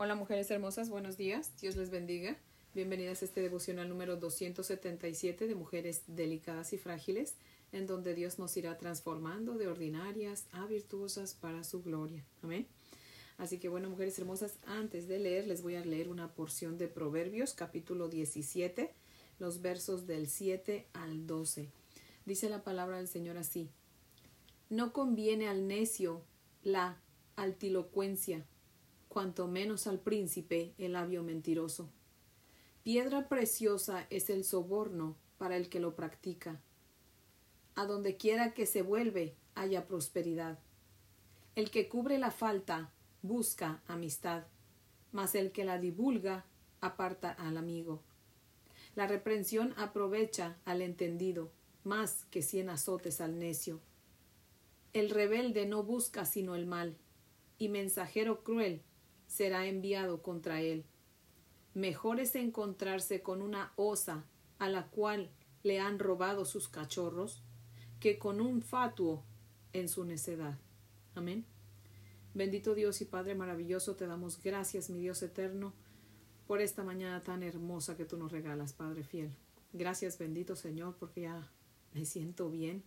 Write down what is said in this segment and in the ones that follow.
Hola mujeres hermosas, buenos días, Dios les bendiga. Bienvenidas a este devocional número 277 de mujeres delicadas y frágiles, en donde Dios nos irá transformando de ordinarias a virtuosas para su gloria. Amén. Así que bueno, mujeres hermosas, antes de leer les voy a leer una porción de Proverbios, capítulo 17, los versos del 7 al 12. Dice la palabra del Señor así. No conviene al necio la altilocuencia cuanto menos al príncipe el labio mentiroso. Piedra preciosa es el soborno para el que lo practica. A donde quiera que se vuelve haya prosperidad. El que cubre la falta busca amistad, mas el que la divulga aparta al amigo. La reprensión aprovecha al entendido, más que cien azotes al necio. El rebelde no busca sino el mal, y mensajero cruel será enviado contra él. Mejor es encontrarse con una osa a la cual le han robado sus cachorros que con un fatuo en su necedad. Amén. Bendito Dios y Padre maravilloso, te damos gracias, mi Dios eterno, por esta mañana tan hermosa que tú nos regalas, Padre fiel. Gracias, bendito Señor, porque ya me siento bien.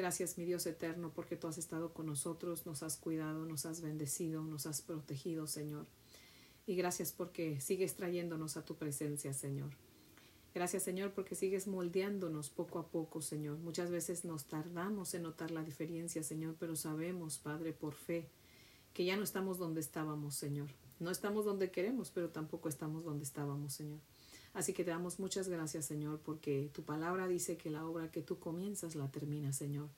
Gracias, mi Dios eterno, porque tú has estado con nosotros, nos has cuidado, nos has bendecido, nos has protegido, Señor. Y gracias porque sigues trayéndonos a tu presencia, Señor. Gracias, Señor, porque sigues moldeándonos poco a poco, Señor. Muchas veces nos tardamos en notar la diferencia, Señor, pero sabemos, Padre, por fe, que ya no estamos donde estábamos, Señor. No estamos donde queremos, pero tampoco estamos donde estábamos, Señor. Así que te damos muchas gracias, Señor, porque tu palabra dice que la obra que tú comienzas la terminas, Señor.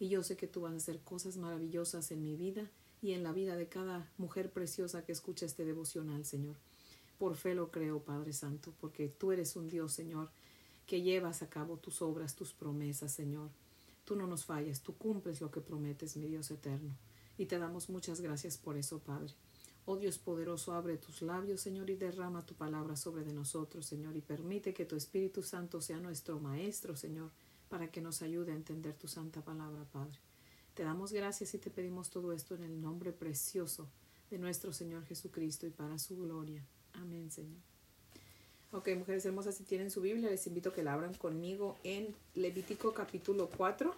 Y yo sé que tú vas a hacer cosas maravillosas en mi vida y en la vida de cada mujer preciosa que escucha este devocional, Señor. Por fe lo creo, Padre Santo, porque tú eres un Dios, Señor, que llevas a cabo tus obras, tus promesas, Señor. Tú no nos fallas, tú cumples lo que prometes, mi Dios eterno. Y te damos muchas gracias por eso, Padre. Oh Dios poderoso, abre tus labios, Señor, y derrama tu palabra sobre de nosotros, Señor, y permite que tu Espíritu Santo sea nuestro Maestro, Señor, para que nos ayude a entender tu santa palabra, Padre. Te damos gracias y te pedimos todo esto en el nombre precioso de nuestro Señor Jesucristo y para su gloria. Amén, Señor. Ok, mujeres hermosas, si tienen su Biblia, les invito a que la abran conmigo en Levítico capítulo 4.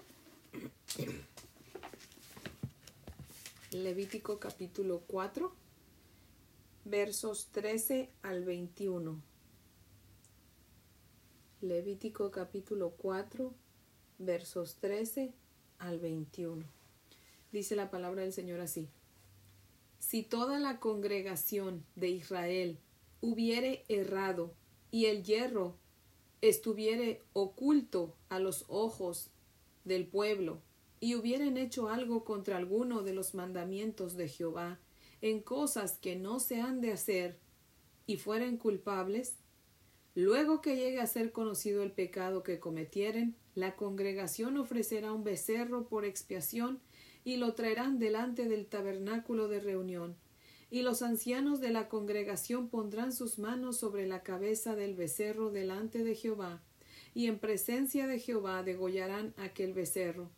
Levítico capítulo 4 versos 13 al 21. Levítico capítulo 4, versos 13 al 21. Dice la palabra del Señor así. Si toda la congregación de Israel hubiere errado y el hierro estuviere oculto a los ojos del pueblo y hubieren hecho algo contra alguno de los mandamientos de Jehová, en cosas que no se han de hacer y fueren culpables, luego que llegue a ser conocido el pecado que cometieren, la congregación ofrecerá un becerro por expiación y lo traerán delante del tabernáculo de reunión. Y los ancianos de la congregación pondrán sus manos sobre la cabeza del becerro delante de Jehová, y en presencia de Jehová degollarán aquel becerro.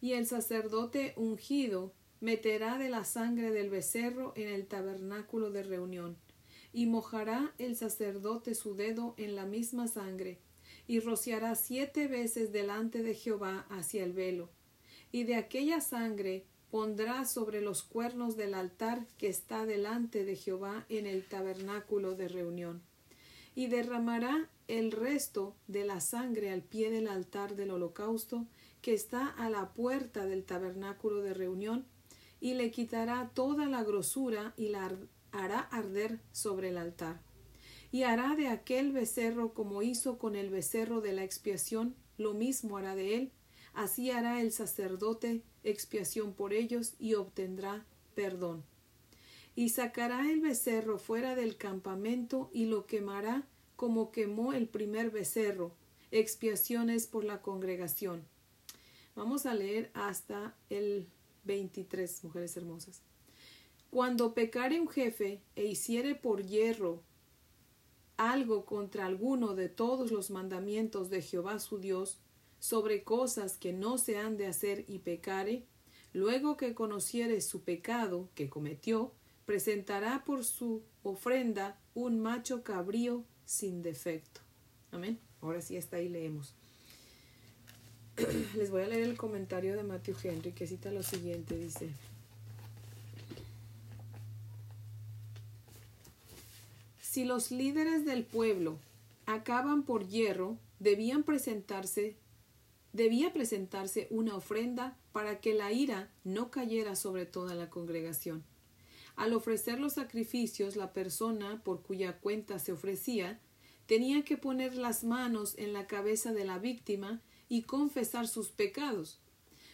Y el sacerdote ungido meterá de la sangre del becerro en el tabernáculo de reunión, y mojará el sacerdote su dedo en la misma sangre, y rociará siete veces delante de Jehová hacia el velo, y de aquella sangre pondrá sobre los cuernos del altar que está delante de Jehová en el tabernáculo de reunión, y derramará el resto de la sangre al pie del altar del holocausto que está a la puerta del tabernáculo de reunión, y le quitará toda la grosura y la hará arder sobre el altar. Y hará de aquel becerro como hizo con el becerro de la expiación, lo mismo hará de él, así hará el sacerdote expiación por ellos y obtendrá perdón. Y sacará el becerro fuera del campamento y lo quemará como quemó el primer becerro, expiaciones por la congregación. Vamos a leer hasta el 23, mujeres hermosas. Cuando pecare un jefe e hiciere por hierro algo contra alguno de todos los mandamientos de Jehová su Dios, sobre cosas que no se han de hacer y pecare, luego que conociere su pecado que cometió, presentará por su ofrenda un macho cabrío sin defecto. Amén. Ahora sí está ahí leemos. Les voy a leer el comentario de Matthew Henry que cita lo siguiente, dice. Si los líderes del pueblo acaban por hierro, debían presentarse debía presentarse una ofrenda para que la ira no cayera sobre toda la congregación. Al ofrecer los sacrificios, la persona por cuya cuenta se ofrecía tenía que poner las manos en la cabeza de la víctima y confesar sus pecados.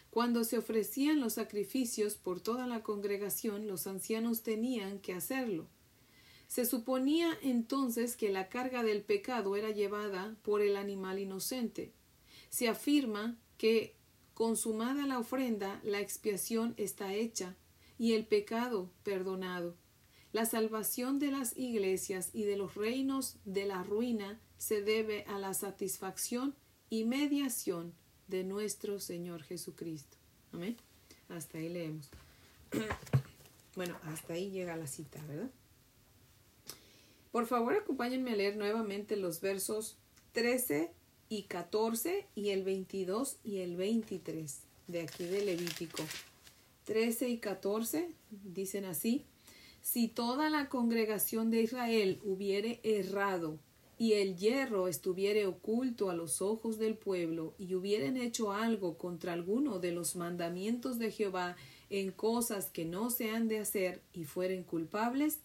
Cuando se ofrecían los sacrificios por toda la congregación, los ancianos tenían que hacerlo. Se suponía entonces que la carga del pecado era llevada por el animal inocente. Se afirma que, consumada la ofrenda, la expiación está hecha y el pecado perdonado. La salvación de las iglesias y de los reinos de la ruina se debe a la satisfacción y mediación de nuestro Señor Jesucristo. Amén. Hasta ahí leemos. Bueno, hasta ahí llega la cita, ¿verdad? Por favor, acompáñenme a leer nuevamente los versos 13 y 14 y el 22 y el 23 de aquí de Levítico. 13 y 14 dicen así, si toda la congregación de Israel hubiere errado y el hierro estuviere oculto a los ojos del pueblo y hubieren hecho algo contra alguno de los mandamientos de Jehová en cosas que no se han de hacer y fueren culpables,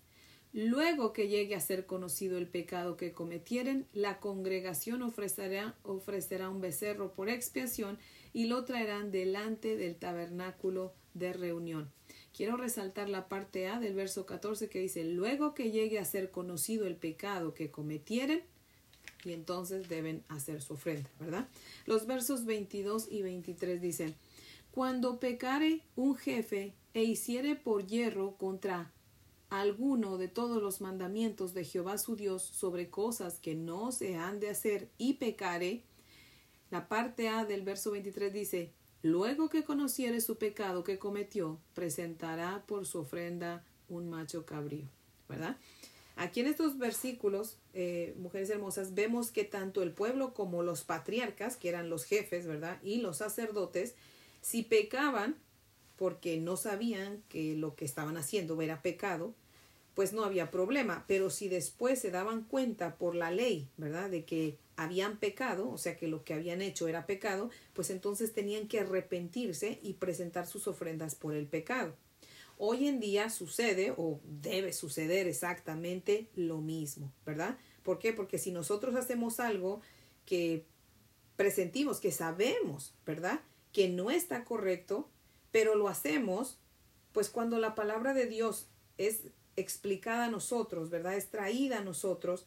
Luego que llegue a ser conocido el pecado que cometieren, la congregación ofrecerá, ofrecerá un becerro por expiación y lo traerán delante del tabernáculo de reunión. Quiero resaltar la parte A del verso 14 que dice, luego que llegue a ser conocido el pecado que cometieren, y entonces deben hacer su ofrenda, ¿verdad? Los versos 22 y 23 dicen, cuando pecare un jefe e hiciere por hierro contra alguno de todos los mandamientos de Jehová su Dios sobre cosas que no se han de hacer y pecare, la parte A del verso 23 dice, luego que conociere su pecado que cometió, presentará por su ofrenda un macho cabrío, ¿verdad? Aquí en estos versículos, eh, mujeres hermosas, vemos que tanto el pueblo como los patriarcas, que eran los jefes, ¿verdad? Y los sacerdotes, si pecaban, porque no sabían que lo que estaban haciendo era pecado, pues no había problema. Pero si después se daban cuenta por la ley, ¿verdad?, de que habían pecado, o sea que lo que habían hecho era pecado, pues entonces tenían que arrepentirse y presentar sus ofrendas por el pecado. Hoy en día sucede o debe suceder exactamente lo mismo, ¿verdad? ¿Por qué? Porque si nosotros hacemos algo que presentimos, que sabemos, ¿verdad? Que no está correcto, pero lo hacemos, pues cuando la palabra de Dios es explicada a nosotros, ¿verdad? Es traída a nosotros,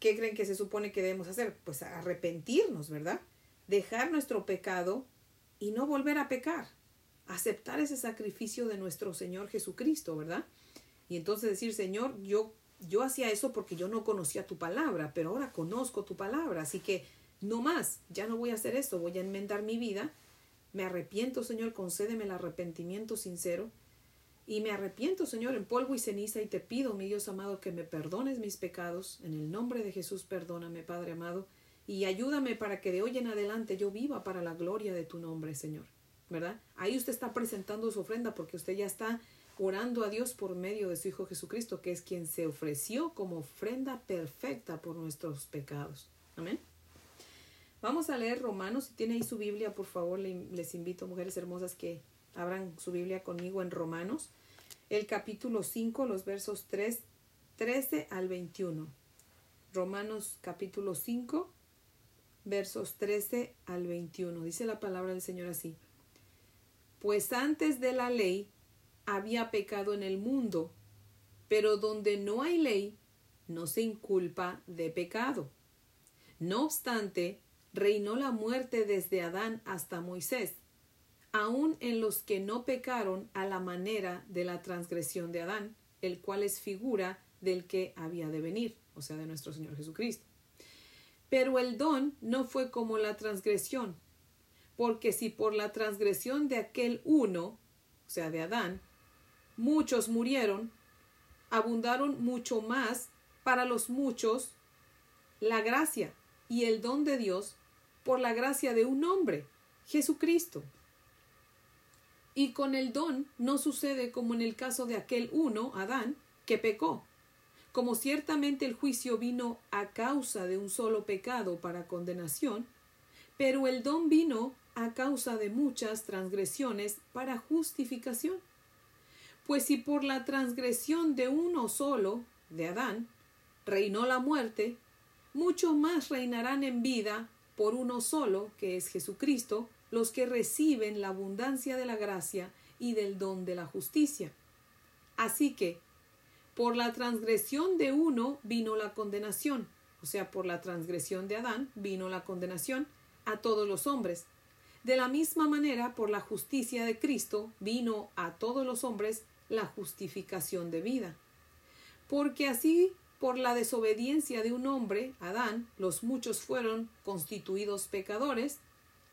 ¿qué creen que se supone que debemos hacer? Pues arrepentirnos, ¿verdad? Dejar nuestro pecado y no volver a pecar. Aceptar ese sacrificio de nuestro Señor Jesucristo, ¿verdad? Y entonces decir, Señor, yo, yo hacía eso porque yo no conocía tu palabra, pero ahora conozco tu palabra, así que no más, ya no voy a hacer eso, voy a enmendar mi vida me arrepiento, Señor, concédeme el arrepentimiento sincero. Y me arrepiento, Señor, en polvo y ceniza, y te pido, mi Dios amado, que me perdones mis pecados. En el nombre de Jesús, perdóname, Padre amado, y ayúdame para que de hoy en adelante yo viva para la gloria de tu nombre, Señor. ¿Verdad? Ahí usted está presentando su ofrenda porque usted ya está orando a Dios por medio de su Hijo Jesucristo, que es quien se ofreció como ofrenda perfecta por nuestros pecados. Amén. Vamos a leer Romanos. Si tiene ahí su Biblia, por favor, les invito, mujeres hermosas, que abran su Biblia conmigo en Romanos. El capítulo 5, los versos 3, 13 al 21. Romanos capítulo 5, versos 13 al 21. Dice la palabra del Señor así. Pues antes de la ley había pecado en el mundo, pero donde no hay ley, no se inculpa de pecado. No obstante, reinó la muerte desde Adán hasta Moisés, aun en los que no pecaron a la manera de la transgresión de Adán, el cual es figura del que había de venir, o sea, de nuestro Señor Jesucristo. Pero el don no fue como la transgresión, porque si por la transgresión de aquel uno, o sea, de Adán, muchos murieron, abundaron mucho más para los muchos la gracia y el don de Dios por la gracia de un hombre, Jesucristo. Y con el don no sucede como en el caso de aquel uno, Adán, que pecó. Como ciertamente el juicio vino a causa de un solo pecado para condenación, pero el don vino a causa de muchas transgresiones para justificación. Pues si por la transgresión de uno solo, de Adán, reinó la muerte, mucho más reinarán en vida por uno solo, que es Jesucristo, los que reciben la abundancia de la gracia y del don de la justicia. Así que, por la transgresión de uno vino la condenación, o sea, por la transgresión de Adán vino la condenación a todos los hombres. De la misma manera, por la justicia de Cristo vino a todos los hombres la justificación de vida. Porque así, por la desobediencia de un hombre, Adán, los muchos fueron constituidos pecadores,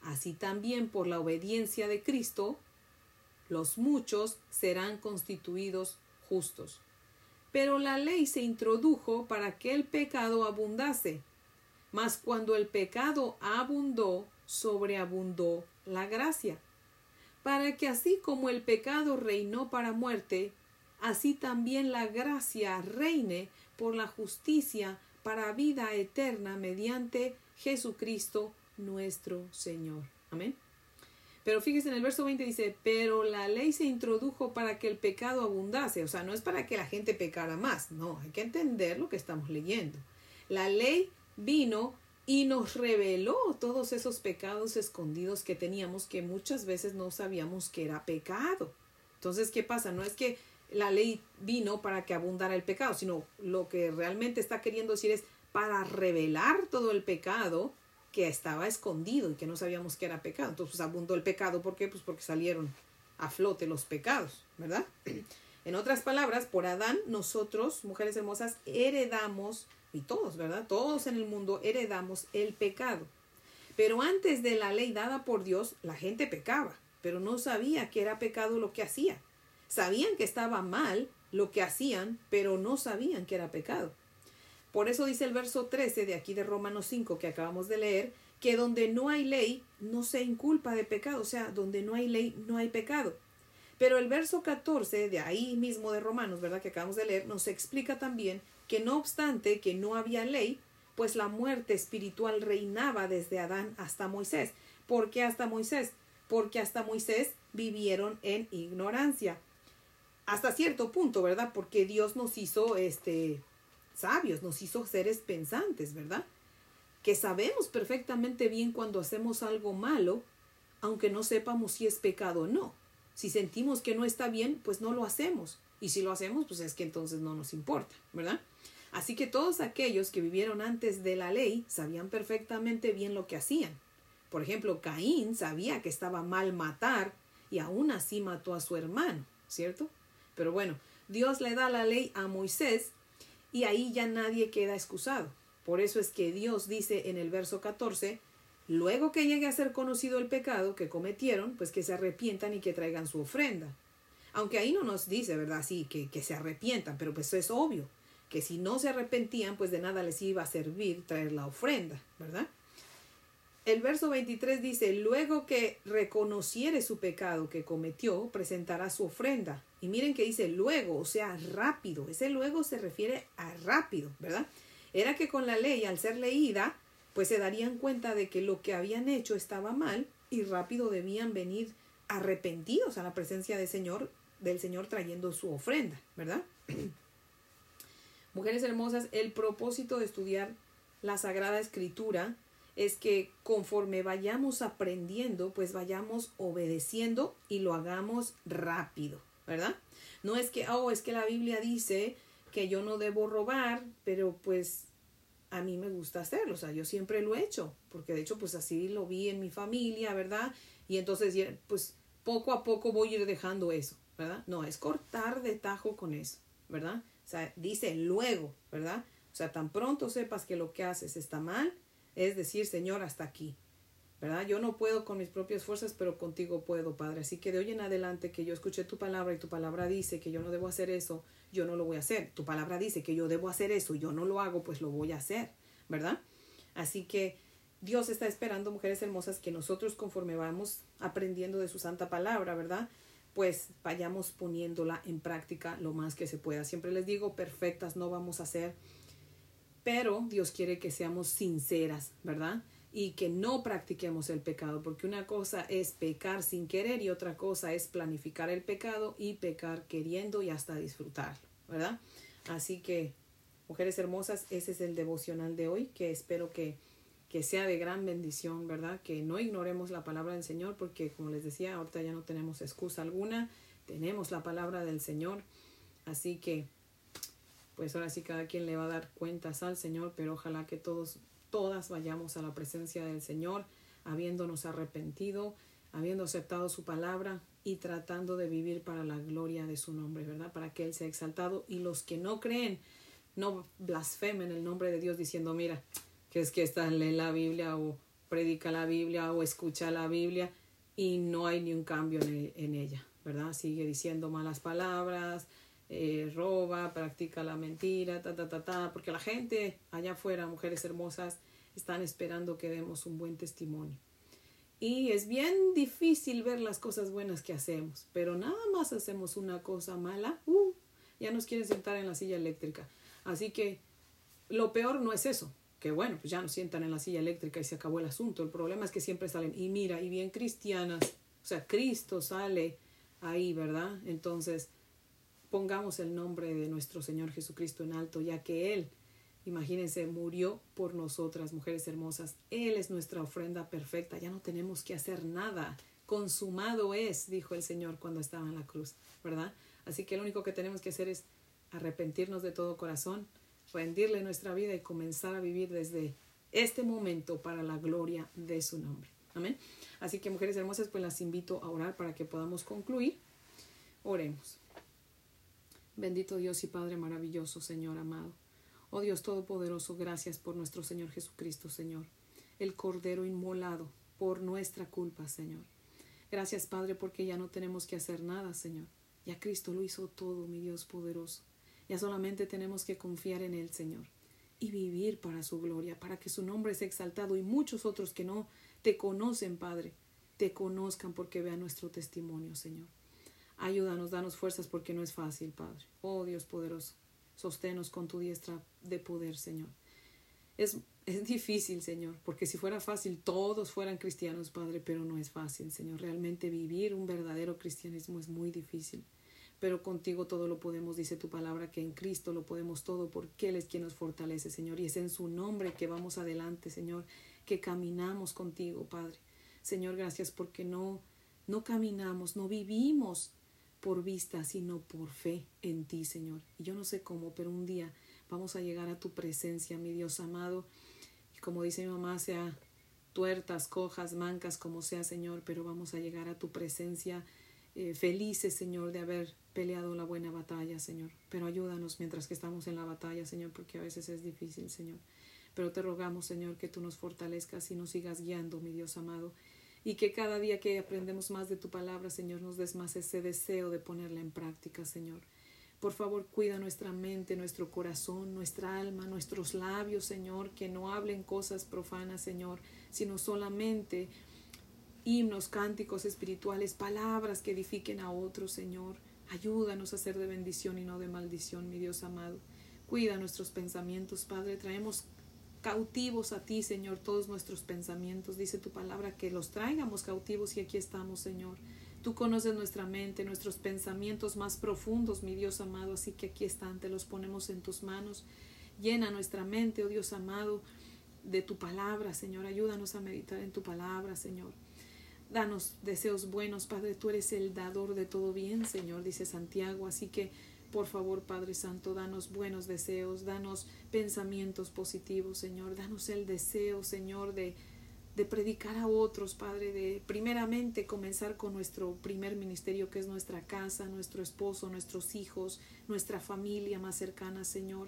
así también por la obediencia de Cristo, los muchos serán constituidos justos. Pero la ley se introdujo para que el pecado abundase. Mas cuando el pecado abundó, sobreabundó la gracia. Para que así como el pecado reinó para muerte, así también la gracia reine por la justicia para vida eterna mediante Jesucristo nuestro Señor. Amén. Pero fíjese en el verso 20 dice, pero la ley se introdujo para que el pecado abundase, o sea, no es para que la gente pecara más, no, hay que entender lo que estamos leyendo. La ley vino y nos reveló todos esos pecados escondidos que teníamos que muchas veces no sabíamos que era pecado. Entonces, ¿qué pasa? No es que la ley vino para que abundara el pecado, sino lo que realmente está queriendo decir es para revelar todo el pecado que estaba escondido y que no sabíamos que era pecado. Entonces pues, abundó el pecado. ¿Por qué? Pues porque salieron a flote los pecados, ¿verdad? En otras palabras, por Adán, nosotros, mujeres hermosas, heredamos, y todos, ¿verdad? Todos en el mundo heredamos el pecado. Pero antes de la ley dada por Dios, la gente pecaba, pero no sabía que era pecado lo que hacía. Sabían que estaba mal lo que hacían, pero no sabían que era pecado. Por eso dice el verso 13 de aquí de Romanos 5 que acabamos de leer, que donde no hay ley no se inculpa de pecado, o sea, donde no hay ley no hay pecado. Pero el verso 14 de ahí mismo de Romanos, ¿verdad? Que acabamos de leer, nos explica también que no obstante que no había ley, pues la muerte espiritual reinaba desde Adán hasta Moisés. ¿Por qué hasta Moisés? Porque hasta Moisés vivieron en ignorancia. Hasta cierto punto, ¿verdad? Porque Dios nos hizo este sabios, nos hizo seres pensantes, ¿verdad? Que sabemos perfectamente bien cuando hacemos algo malo, aunque no sepamos si es pecado o no. Si sentimos que no está bien, pues no lo hacemos. Y si lo hacemos, pues es que entonces no nos importa, ¿verdad? Así que todos aquellos que vivieron antes de la ley sabían perfectamente bien lo que hacían. Por ejemplo, Caín sabía que estaba mal matar y aún así mató a su hermano, ¿cierto? Pero bueno, Dios le da la ley a Moisés y ahí ya nadie queda excusado. Por eso es que Dios dice en el verso 14, luego que llegue a ser conocido el pecado que cometieron, pues que se arrepientan y que traigan su ofrenda. Aunque ahí no nos dice, ¿verdad? Sí, que, que se arrepientan, pero pues es obvio, que si no se arrepentían, pues de nada les iba a servir traer la ofrenda, ¿verdad? El verso 23 dice, luego que reconociere su pecado que cometió, presentará su ofrenda. Y miren que dice luego, o sea, rápido. Ese luego se refiere a rápido, ¿verdad? Era que con la ley, al ser leída, pues se darían cuenta de que lo que habían hecho estaba mal y rápido debían venir arrepentidos a la presencia del Señor, del Señor trayendo su ofrenda, ¿verdad? Mujeres hermosas, el propósito de estudiar la Sagrada Escritura es que conforme vayamos aprendiendo, pues vayamos obedeciendo y lo hagamos rápido, ¿verdad? No es que, oh, es que la Biblia dice que yo no debo robar, pero pues a mí me gusta hacerlo, o sea, yo siempre lo he hecho, porque de hecho pues así lo vi en mi familia, ¿verdad? Y entonces pues poco a poco voy a ir dejando eso, ¿verdad? No, es cortar de tajo con eso, ¿verdad? O sea, dice luego, ¿verdad? O sea, tan pronto sepas que lo que haces está mal, es decir, Señor, hasta aquí. ¿verdad? Yo no puedo con mis propias fuerzas, pero contigo puedo, Padre. Así que de hoy en adelante que yo escuché tu palabra y tu palabra dice que yo no debo hacer eso, yo no lo voy a hacer. Tu palabra dice que yo debo hacer eso yo no lo hago, pues lo voy a hacer, ¿verdad? Así que Dios está esperando, mujeres hermosas, que nosotros conforme vamos aprendiendo de su santa palabra, ¿verdad? Pues vayamos poniéndola en práctica lo más que se pueda. Siempre les digo, perfectas no vamos a ser, pero Dios quiere que seamos sinceras, ¿verdad? y que no practiquemos el pecado, porque una cosa es pecar sin querer y otra cosa es planificar el pecado y pecar queriendo y hasta disfrutarlo, ¿verdad? Así que, mujeres hermosas, ese es el devocional de hoy, que espero que, que sea de gran bendición, ¿verdad? Que no ignoremos la palabra del Señor, porque como les decía, ahorita ya no tenemos excusa alguna, tenemos la palabra del Señor, así que, pues ahora sí cada quien le va a dar cuentas al Señor, pero ojalá que todos todas vayamos a la presencia del Señor, habiéndonos arrepentido, habiendo aceptado su palabra y tratando de vivir para la gloria de su nombre, ¿verdad? Para que Él sea exaltado y los que no creen, no blasfemen el nombre de Dios diciendo, mira, que es que está lee la Biblia o predica la Biblia o escucha la Biblia y no hay ni un cambio en, en ella, ¿verdad? Sigue diciendo malas palabras, eh, roba, practica la mentira, ta, ta, ta, ta, porque la gente allá afuera, mujeres hermosas, están esperando que demos un buen testimonio. Y es bien difícil ver las cosas buenas que hacemos, pero nada más hacemos una cosa mala, uh, ya nos quieren sentar en la silla eléctrica. Así que lo peor no es eso, que bueno, pues ya nos sientan en la silla eléctrica y se acabó el asunto. El problema es que siempre salen, y mira, y bien cristianas, o sea, Cristo sale ahí, ¿verdad? Entonces, pongamos el nombre de nuestro Señor Jesucristo en alto, ya que Él, imagínense, murió por nosotras, mujeres hermosas. Él es nuestra ofrenda perfecta, ya no tenemos que hacer nada. Consumado es, dijo el Señor cuando estaba en la cruz, ¿verdad? Así que lo único que tenemos que hacer es arrepentirnos de todo corazón, rendirle nuestra vida y comenzar a vivir desde este momento para la gloria de su nombre. Amén. Así que mujeres hermosas, pues las invito a orar para que podamos concluir. Oremos. Bendito Dios y Padre maravilloso, Señor amado. Oh Dios Todopoderoso, gracias por nuestro Señor Jesucristo, Señor, el Cordero inmolado por nuestra culpa, Señor. Gracias, Padre, porque ya no tenemos que hacer nada, Señor. Ya Cristo lo hizo todo, mi Dios poderoso. Ya solamente tenemos que confiar en Él, Señor, y vivir para su gloria, para que su nombre sea exaltado y muchos otros que no te conocen, Padre, te conozcan porque vean nuestro testimonio, Señor. Ayúdanos, danos fuerzas porque no es fácil, Padre. Oh Dios poderoso, sosténos con tu diestra de poder, Señor. Es, es difícil, Señor, porque si fuera fácil todos fueran cristianos, Padre, pero no es fácil, Señor. Realmente vivir un verdadero cristianismo es muy difícil. Pero contigo todo lo podemos, dice tu palabra, que en Cristo lo podemos todo, porque Él es quien nos fortalece, Señor. Y es en su nombre que vamos adelante, Señor, que caminamos contigo, Padre. Señor, gracias porque no, no caminamos, no vivimos por vista, sino por fe en ti, Señor. Y yo no sé cómo, pero un día vamos a llegar a tu presencia, mi Dios amado. Y como dice mi mamá, sea tuertas, cojas, mancas, como sea, Señor, pero vamos a llegar a tu presencia eh, felices, Señor, de haber peleado la buena batalla, Señor. Pero ayúdanos mientras que estamos en la batalla, Señor, porque a veces es difícil, Señor. Pero te rogamos, Señor, que tú nos fortalezcas y nos sigas guiando, mi Dios amado y que cada día que aprendemos más de tu palabra, Señor, nos des más ese deseo de ponerla en práctica, Señor. Por favor, cuida nuestra mente, nuestro corazón, nuestra alma, nuestros labios, Señor, que no hablen cosas profanas, Señor, sino solamente himnos, cánticos espirituales, palabras que edifiquen a otros, Señor. Ayúdanos a ser de bendición y no de maldición, mi Dios amado. Cuida nuestros pensamientos, Padre. Traemos cautivos a ti, Señor, todos nuestros pensamientos. Dice tu palabra que los traigamos cautivos y aquí estamos, Señor. Tú conoces nuestra mente, nuestros pensamientos más profundos, mi Dios amado, así que aquí están, te los ponemos en tus manos. Llena nuestra mente, oh Dios amado, de tu palabra, Señor. Ayúdanos a meditar en tu palabra, Señor. Danos deseos buenos, Padre. Tú eres el dador de todo bien, Señor, dice Santiago. Así que por favor, Padre Santo, danos buenos deseos, danos pensamientos positivos, Señor. Danos el deseo, Señor, de, de predicar a otros, Padre, de primeramente comenzar con nuestro primer ministerio, que es nuestra casa, nuestro esposo, nuestros hijos, nuestra familia más cercana, Señor.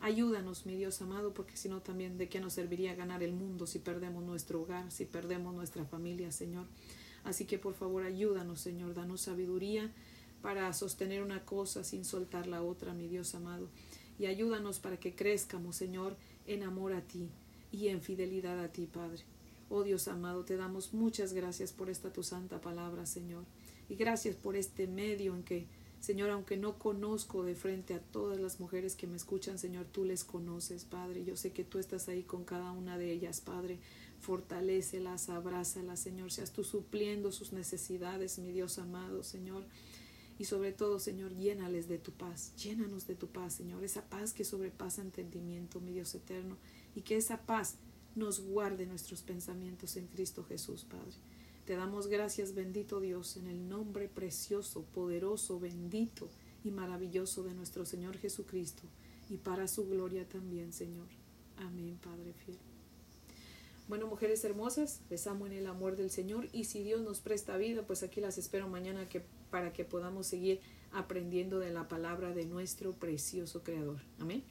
Ayúdanos, mi Dios amado, porque si no también de qué nos serviría ganar el mundo si perdemos nuestro hogar, si perdemos nuestra familia, Señor. Así que por favor ayúdanos, Señor, danos sabiduría para sostener una cosa sin soltar la otra, mi Dios amado. Y ayúdanos para que crezcamos, Señor, en amor a ti y en fidelidad a ti, Padre. Oh Dios amado, te damos muchas gracias por esta tu santa palabra, Señor. Y gracias por este medio en que Señor, aunque no conozco de frente a todas las mujeres que me escuchan, Señor, tú les conoces, Padre. Yo sé que tú estás ahí con cada una de ellas, Padre. Fortalécelas, abrázalas, Señor. Seas tú supliendo sus necesidades, mi Dios amado, Señor. Y sobre todo, Señor, llénales de tu paz. Llénanos de tu paz, Señor. Esa paz que sobrepasa entendimiento, mi Dios eterno. Y que esa paz nos guarde nuestros pensamientos en Cristo Jesús, Padre. Te damos gracias, bendito Dios, en el nombre precioso, poderoso, bendito y maravilloso de nuestro Señor Jesucristo, y para su gloria también, Señor. Amén, Padre fiel. Bueno, mujeres hermosas, les amo en el amor del Señor y si Dios nos presta vida, pues aquí las espero mañana que, para que podamos seguir aprendiendo de la palabra de nuestro precioso Creador. Amén.